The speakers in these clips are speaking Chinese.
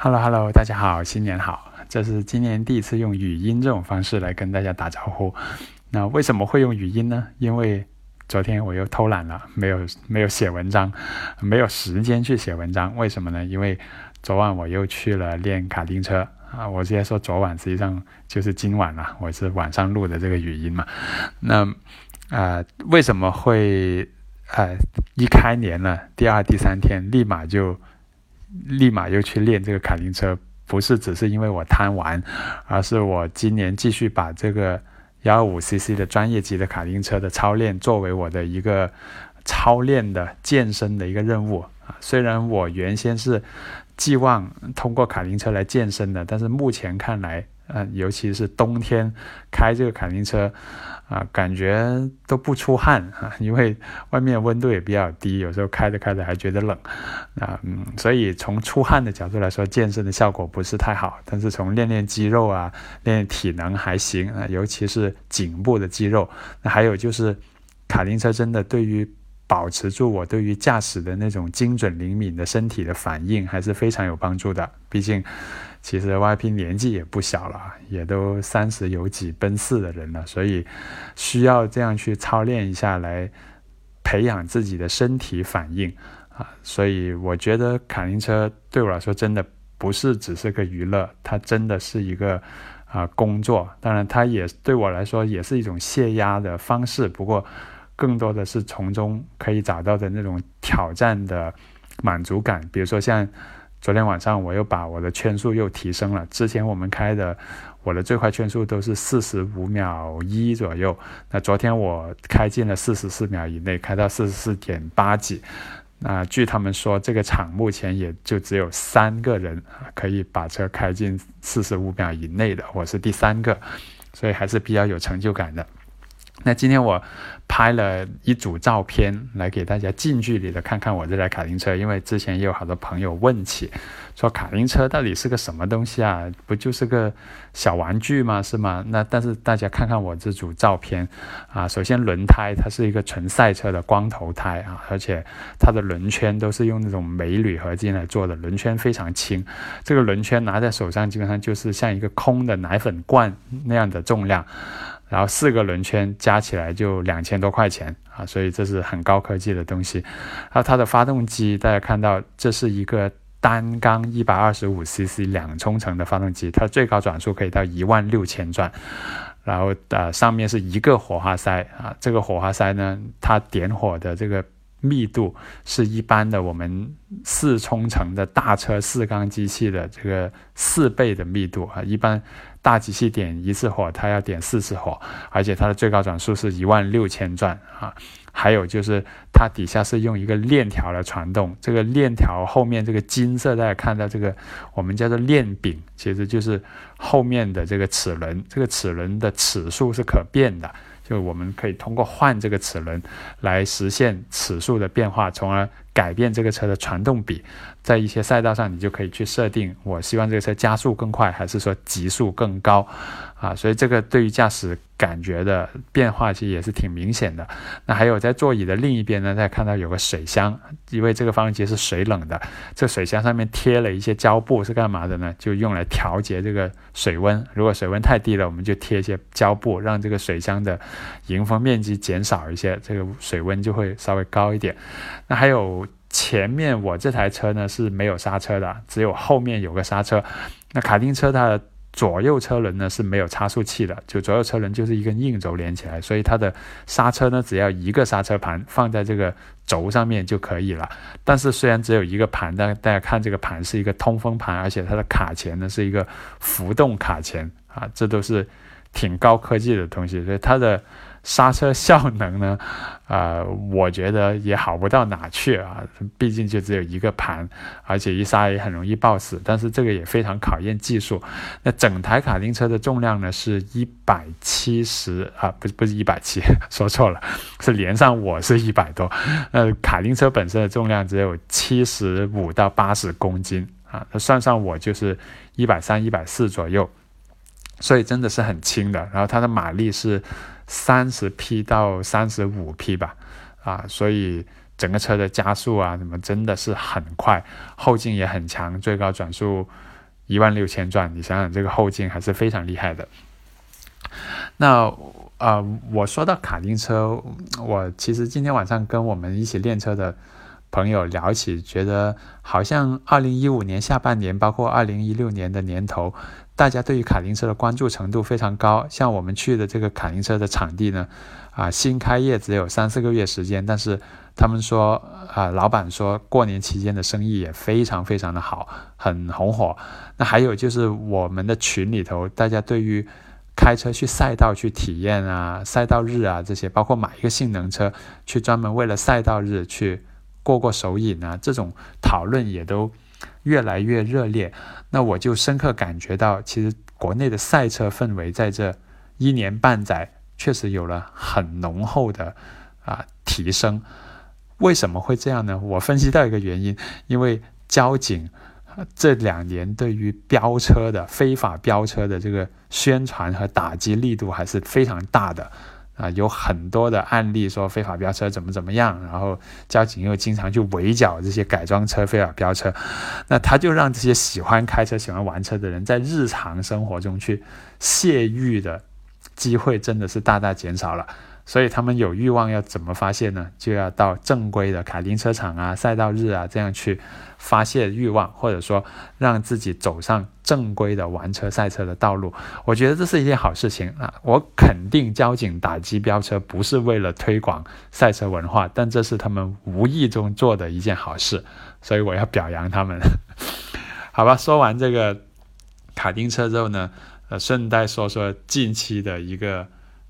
Hello Hello，大家好，新年好！这是今年第一次用语音这种方式来跟大家打招呼。那为什么会用语音呢？因为昨天我又偷懒了，没有没有写文章，没有时间去写文章。为什么呢？因为昨晚我又去了练卡丁车啊！我直接说昨晚，实际上就是今晚了。我是晚上录的这个语音嘛。那啊，为什么会呃一开年了，第二、第三天立马就？立马又去练这个卡丁车，不是只是因为我贪玩，而是我今年继续把这个幺二五 cc 的专业级的卡丁车的操练作为我的一个操练的健身的一个任务啊。虽然我原先是寄望通过卡丁车来健身的，但是目前看来。嗯，尤其是冬天开这个卡丁车，啊，感觉都不出汗啊，因为外面温度也比较低，有时候开着开着还觉得冷，啊，嗯，所以从出汗的角度来说，健身的效果不是太好，但是从练练肌肉啊，练体能还行啊，尤其是颈部的肌肉，那还有就是卡丁车真的对于保持住我对于驾驶的那种精准灵敏的身体的反应还是非常有帮助的，毕竟。其实 YP 年纪也不小了，也都三十有几奔四的人了，所以需要这样去操练一下来培养自己的身体反应啊。所以我觉得卡丁车对我来说真的不是只是个娱乐，它真的是一个啊工作。当然，它也对我来说也是一种泄压的方式，不过更多的是从中可以找到的那种挑战的满足感，比如说像。昨天晚上我又把我的圈速又提升了。之前我们开的我的最快圈速都是四十五秒一左右，那昨天我开进了四十四秒以内，开到四十四点八几。那据他们说，这个厂目前也就只有三个人可以把车开进四十五秒以内的，我是第三个，所以还是比较有成就感的。那今天我拍了一组照片来给大家近距离的看看我这台卡丁车，因为之前也有好多朋友问起，说卡丁车到底是个什么东西啊？不就是个小玩具吗？是吗？那但是大家看看我这组照片啊，首先轮胎它是一个纯赛车的光头胎啊，而且它的轮圈都是用那种镁铝合金来做的，轮圈非常轻，这个轮圈拿在手上基本上就是像一个空的奶粉罐那样的重量。然后四个轮圈加起来就两千多块钱啊，所以这是很高科技的东西。然后它的发动机，大家看到这是一个单缸一百二十五 cc 两冲程的发动机，它最高转速可以到一万六千转。然后呃上面是一个火花塞啊，这个火花塞呢，它点火的这个密度是一般的我们四冲程的大车四缸机器的这个四倍的密度啊，一般。大机器点一次火，它要点四次火，而且它的最高转速是一万六千转啊。还有就是它底下是用一个链条来传动，这个链条后面这个金色，大家看到这个我们叫做链柄，其实就是后面的这个齿轮，这个齿轮的齿数是可变的，就我们可以通过换这个齿轮来实现齿数的变化，从而。改变这个车的传动比，在一些赛道上，你就可以去设定，我希望这个车加速更快，还是说极速更高，啊，所以这个对于驾驶感觉的变化其实也是挺明显的。那还有在座椅的另一边呢，大家看到有个水箱，因为这个发动机是水冷的，这水箱上面贴了一些胶布，是干嘛的呢？就用来调节这个水温。如果水温太低了，我们就贴一些胶布，让这个水箱的迎风面积减少一些，这个水温就会稍微高一点。那还有。前面我这台车呢是没有刹车的，只有后面有个刹车。那卡丁车它的左右车轮呢是没有差速器的，就左右车轮就是一根硬轴连起来，所以它的刹车呢只要一个刹车盘放在这个轴上面就可以了。但是虽然只有一个盘，但大家看这个盘是一个通风盘，而且它的卡钳呢是一个浮动卡钳啊，这都是挺高科技的东西，所以它的。刹车效能呢，呃，我觉得也好不到哪去啊，毕竟就只有一个盘，而且一刹也很容易抱死。但是这个也非常考验技术。那整台卡丁车的重量呢是一百七十啊，不是不是一百七，说错了，是连上我是一百多。呃，卡丁车本身的重量只有七十五到八十公斤啊，那算上我就是一百三、一百四左右，所以真的是很轻的。然后它的马力是。三十匹到三十五匹吧，啊，所以整个车的加速啊什么真的是很快，后劲也很强，最高转速一万六千转，你想想这个后劲还是非常厉害的。那呃，我说到卡丁车，我其实今天晚上跟我们一起练车的朋友聊起，觉得好像二零一五年下半年，包括二零一六年的年头，大家对于卡丁车的关注程度非常高。像我们去的这个卡丁车的场地呢，啊，新开业只有三四个月时间，但是他们说啊，老板说过年期间的生意也非常非常的好，很红火。那还有就是我们的群里头，大家对于开车去赛道去体验啊，赛道日啊这些，包括买一个性能车去专门为了赛道日去过过手瘾啊，这种讨论也都越来越热烈。那我就深刻感觉到，其实国内的赛车氛围在这一年半载确实有了很浓厚的啊提升。为什么会这样呢？我分析到一个原因，因为交警。这两年对于飙车的非法飙车的这个宣传和打击力度还是非常大的啊，有很多的案例说非法飙车怎么怎么样，然后交警又经常去围剿这些改装车非法飙车，那他就让这些喜欢开车、喜欢玩车的人在日常生活中去泄欲的机会真的是大大减少了。所以他们有欲望要怎么发泄呢？就要到正规的卡丁车场啊、赛道日啊这样去发泄欲望，或者说让自己走上正规的玩车赛车的道路。我觉得这是一件好事情啊！我肯定交警打击飙车不是为了推广赛车文化，但这是他们无意中做的一件好事，所以我要表扬他们。好吧，说完这个卡丁车之后呢，呃，顺带说说近期的一个。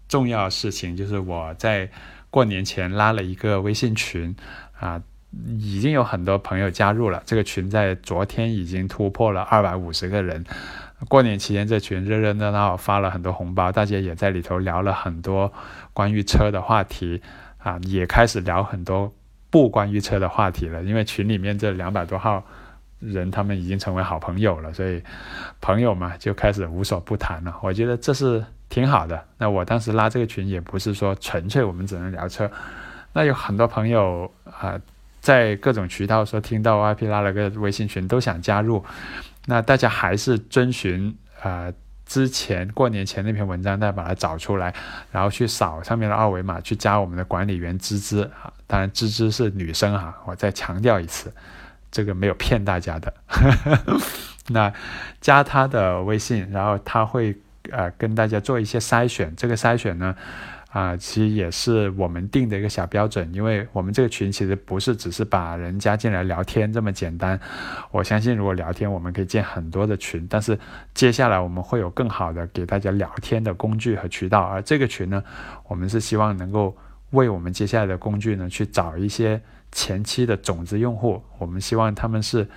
重要事情就是我在过年前拉了一个微信群，啊，已经有很多朋友加入了。这个群在昨天已经突破了二百五十个人。过年期间这群热热闹闹，发了很多红包，大家也在里头聊了很多关于车的话题，啊，也开始聊很多不关于车的话题了。因为群里面这两百多号人，他们已经成为好朋友了，所以朋友嘛就开始无所不谈了。我觉得这是。挺好的。那我当时拉这个群也不是说纯粹我们只能聊车，那有很多朋友啊，在各种渠道说听到 IP 拉了个微信群都想加入。那大家还是遵循啊之前过年前那篇文章，再把它找出来，然后去扫上面的二维码去加我们的管理员芝芝啊。当然芝芝是女生哈，我再强调一次，这个没有骗大家的。那加她的微信，然后她会。呃，跟大家做一些筛选，这个筛选呢，啊，其实也是我们定的一个小标准，因为我们这个群其实不是只是把人加进来聊天这么简单。我相信如果聊天，我们可以建很多的群，但是接下来我们会有更好的给大家聊天的工具和渠道，而这个群呢，我们是希望能够为我们接下来的工具呢去找一些前期的种子用户，我们希望他们是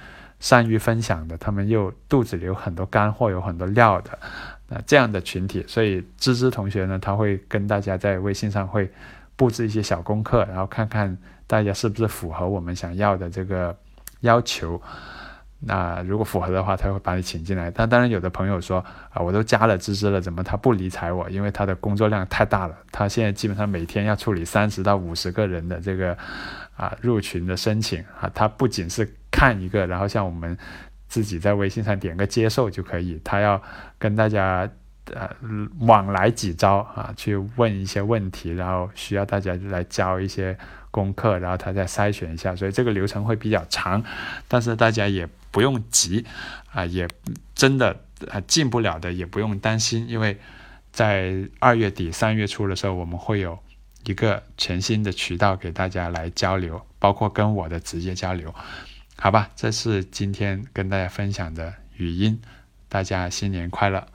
善于分享的，他们又肚子里有很多干货，有很多料的。那，这样的群体，所以芝芝同学呢，他会跟大家在微信上会布置一些小功课，然后看看大家是不是符合我们想要的这个要求。那如果符合的话，他会把你请进来。但当然，有的朋友说啊，我都加了芝芝了，怎么他不理睬我？因为他的工作量太大了，他现在基本上每天要处理三十到五十个人的这个啊入群的申请啊，他不仅是看一个，然后像我们。自己在微信上点个接受就可以，他要跟大家呃往来几招啊，去问一些问题，然后需要大家来交一些功课，然后他再筛选一下，所以这个流程会比较长，但是大家也不用急啊，也真的啊进不了的也不用担心，因为在二月底三月初的时候，我们会有一个全新的渠道给大家来交流，包括跟我的直接交流。好吧，这是今天跟大家分享的语音，大家新年快乐。